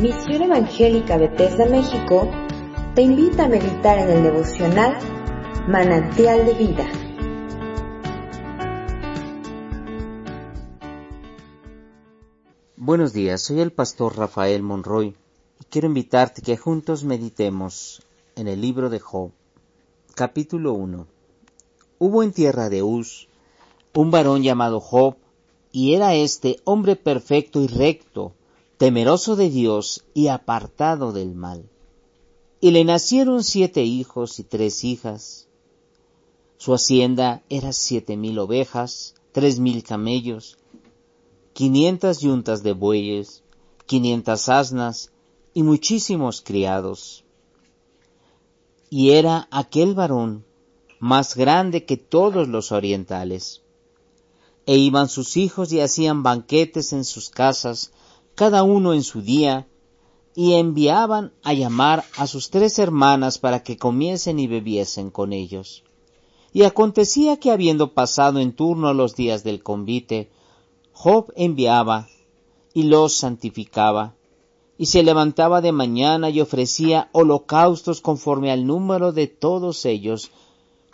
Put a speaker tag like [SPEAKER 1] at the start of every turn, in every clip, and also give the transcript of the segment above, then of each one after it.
[SPEAKER 1] Misión Evangélica Bethesda México te invita a meditar en el devocional Manantial de Vida.
[SPEAKER 2] Buenos días, soy el pastor Rafael Monroy y quiero invitarte que juntos meditemos en el libro de Job, capítulo 1. Hubo en tierra de Uz un varón llamado Job, y era este hombre perfecto y recto, temeroso de Dios y apartado del mal. Y le nacieron siete hijos y tres hijas. Su hacienda era siete mil ovejas, tres mil camellos, quinientas yuntas de bueyes, quinientas asnas y muchísimos criados. Y era aquel varón más grande que todos los orientales. E iban sus hijos y hacían banquetes en sus casas, cada uno en su día, y enviaban a llamar a sus tres hermanas para que comiesen y bebiesen con ellos. Y acontecía que habiendo pasado en turno los días del convite, Job enviaba y los santificaba, y se levantaba de mañana y ofrecía holocaustos conforme al número de todos ellos,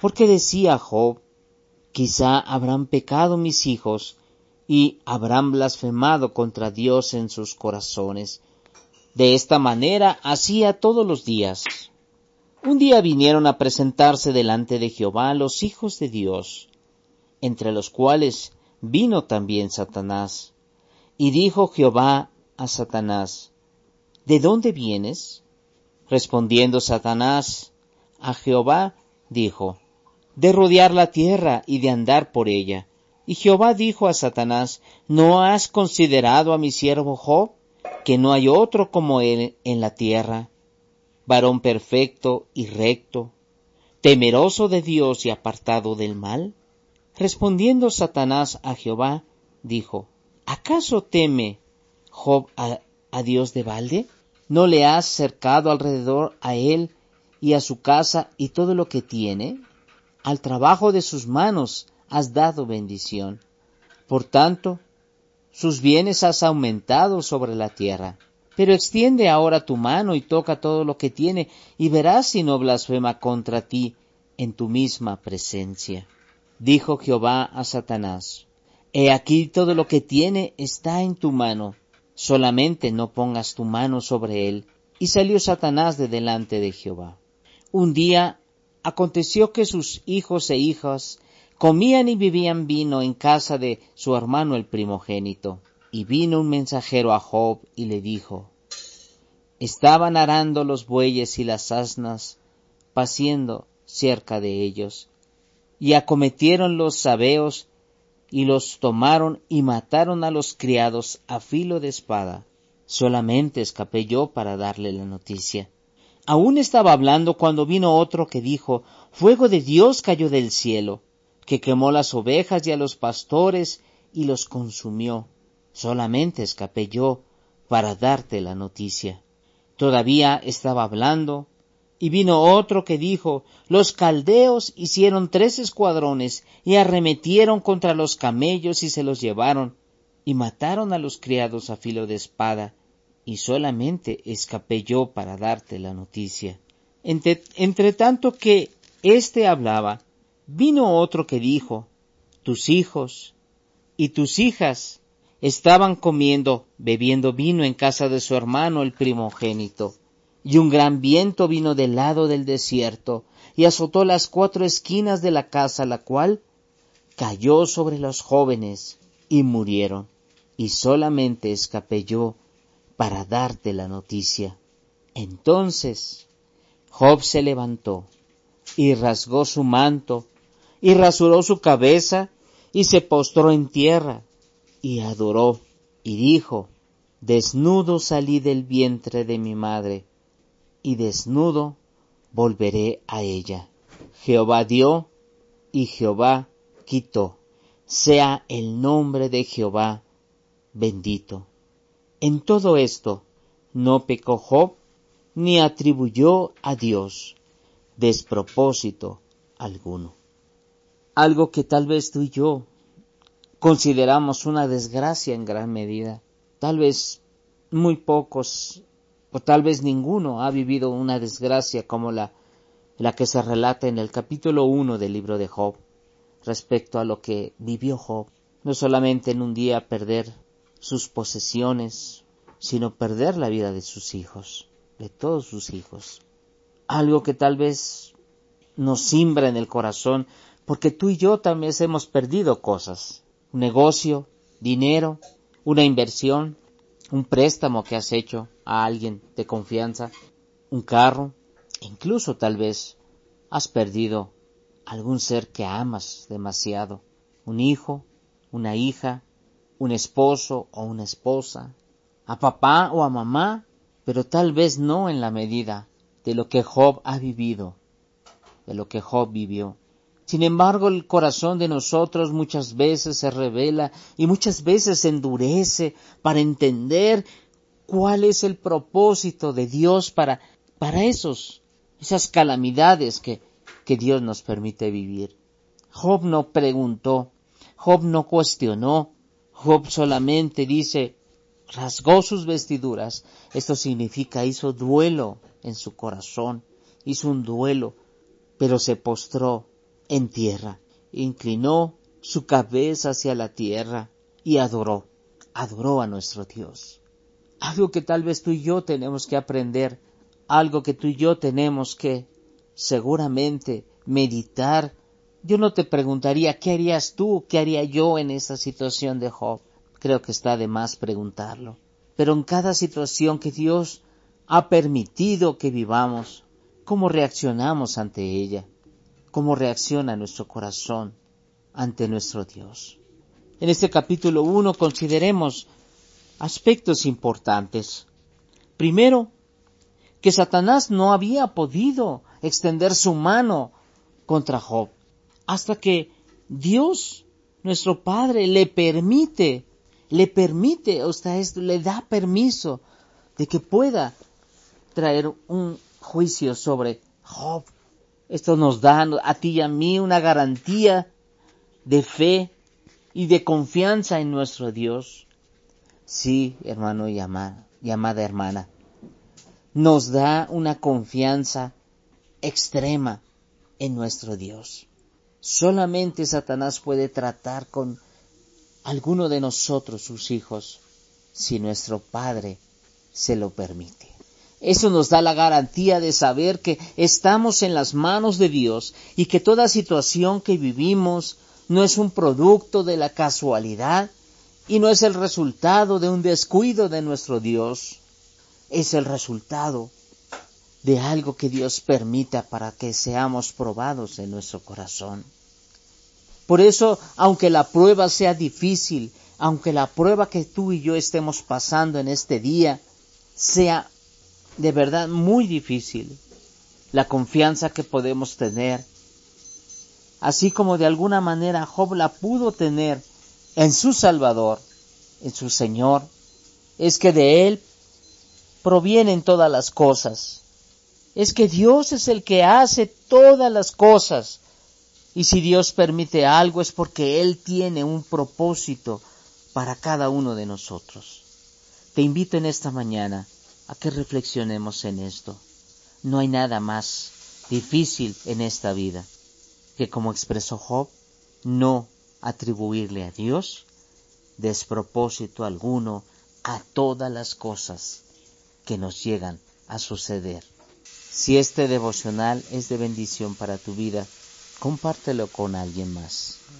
[SPEAKER 2] porque decía Job, quizá habrán pecado mis hijos, y habrán blasfemado contra Dios en sus corazones. De esta manera hacía todos los días. Un día vinieron a presentarse delante de Jehová los hijos de Dios, entre los cuales vino también Satanás. Y dijo Jehová a Satanás, ¿De dónde vienes? Respondiendo Satanás a Jehová, dijo, De rodear la tierra y de andar por ella. Y Jehová dijo a Satanás, ¿no has considerado a mi siervo Job, que no hay otro como él en la tierra, varón perfecto y recto, temeroso de Dios y apartado del mal? Respondiendo Satanás a Jehová, dijo, ¿acaso teme Job a, Dios de balde? ¿No le has cercado alrededor a él y a su casa y todo lo que tiene? Al trabajo de sus manos has dado bendición. Por tanto, sus bienes has aumentado sobre la tierra. Pero extiende ahora tu mano y toca todo lo que tiene, y verás si no blasfema contra ti en tu misma presencia. Dijo Jehová a Satanás, He aquí todo lo que tiene está en tu mano, solamente no pongas tu mano sobre él. Y salió Satanás de delante de Jehová. Un día aconteció que sus hijos e hijas comían y vivían vino en casa de su hermano el primogénito. Y vino un mensajero a Job y le dijo, Estaban arando los bueyes y las asnas, paciendo cerca de ellos, y acometieron los sabeos, y los tomaron y mataron a los criados a filo de espada. Solamente escapé yo para darle la noticia. Aún estaba hablando cuando vino otro que dijo, Fuego de Dios cayó del cielo que quemó las ovejas y a los pastores y los consumió. Solamente escapé yo para darte la noticia. Todavía estaba hablando, y vino otro que dijo, los caldeos hicieron tres escuadrones y arremetieron contra los camellos y se los llevaron, y mataron a los criados a filo de espada, y solamente escapé yo para darte la noticia. Entre, tanto que éste hablaba, Vino otro que dijo, tus hijos y tus hijas estaban comiendo, bebiendo vino en casa de su hermano el primogénito, y un gran viento vino del lado del desierto, y azotó las cuatro esquinas de la casa, la cual cayó sobre los jóvenes, y murieron, y solamente escapé yo para darte la noticia. Entonces Job se levantó, y rasgó su manto, y rasuró su cabeza y se postró en tierra y adoró y dijo, Desnudo salí del vientre de mi madre y desnudo volveré a ella. Jehová dio y Jehová quitó. Sea el nombre de Jehová bendito. En todo esto no pecó Job ni atribuyó a Dios despropósito alguno algo que tal vez tú y yo consideramos una desgracia en gran medida. Tal vez muy pocos o tal vez ninguno ha vivido una desgracia como la, la que se relata en el capítulo 1 del libro de Job respecto a lo que vivió Job. No solamente en un día perder sus posesiones, sino perder la vida de sus hijos, de todos sus hijos. Algo que tal vez nos simbra en el corazón, porque tú y yo también hemos perdido cosas. Un negocio, dinero, una inversión, un préstamo que has hecho a alguien de confianza, un carro, incluso tal vez has perdido algún ser que amas demasiado, un hijo, una hija, un esposo o una esposa, a papá o a mamá, pero tal vez no en la medida de lo que Job ha vivido, de lo que Job vivió. Sin embargo, el corazón de nosotros muchas veces se revela y muchas veces se endurece para entender cuál es el propósito de Dios para, para esos, esas calamidades que, que Dios nos permite vivir. Job no preguntó, Job no cuestionó, Job solamente dice, rasgó sus vestiduras. Esto significa hizo duelo en su corazón, hizo un duelo, pero se postró en tierra, inclinó su cabeza hacia la tierra y adoró, adoró a nuestro Dios. Algo que tal vez tú y yo tenemos que aprender, algo que tú y yo tenemos que seguramente meditar. Yo no te preguntaría qué harías tú, qué haría yo en esa situación de Job. Creo que está de más preguntarlo. Pero en cada situación que Dios ha permitido que vivamos, ¿cómo reaccionamos ante ella? Cómo reacciona nuestro corazón ante nuestro Dios. En este capítulo 1 consideremos aspectos importantes. Primero, que Satanás no había podido extender su mano contra Job hasta que Dios, nuestro Padre, le permite, le permite, o sea, le da permiso de que pueda traer un juicio sobre Job. Esto nos da a ti y a mí una garantía de fe y de confianza en nuestro Dios. Sí, hermano y amada, hermana, nos da una confianza extrema en nuestro Dios. Solamente Satanás puede tratar con alguno de nosotros, sus hijos, si nuestro Padre se lo permite. Eso nos da la garantía de saber que estamos en las manos de Dios y que toda situación que vivimos no es un producto de la casualidad y no es el resultado de un descuido de nuestro Dios, es el resultado de algo que Dios permita para que seamos probados en nuestro corazón. Por eso, aunque la prueba sea difícil, aunque la prueba que tú y yo estemos pasando en este día sea de verdad muy difícil la confianza que podemos tener, así como de alguna manera Job la pudo tener en su Salvador, en su Señor, es que de Él provienen todas las cosas. Es que Dios es el que hace todas las cosas. Y si Dios permite algo es porque Él tiene un propósito para cada uno de nosotros. Te invito en esta mañana a que reflexionemos en esto. No hay nada más difícil en esta vida que, como expresó Job, no atribuirle a Dios despropósito alguno a todas las cosas que nos llegan a suceder. Si este devocional es de bendición para tu vida, compártelo con alguien más.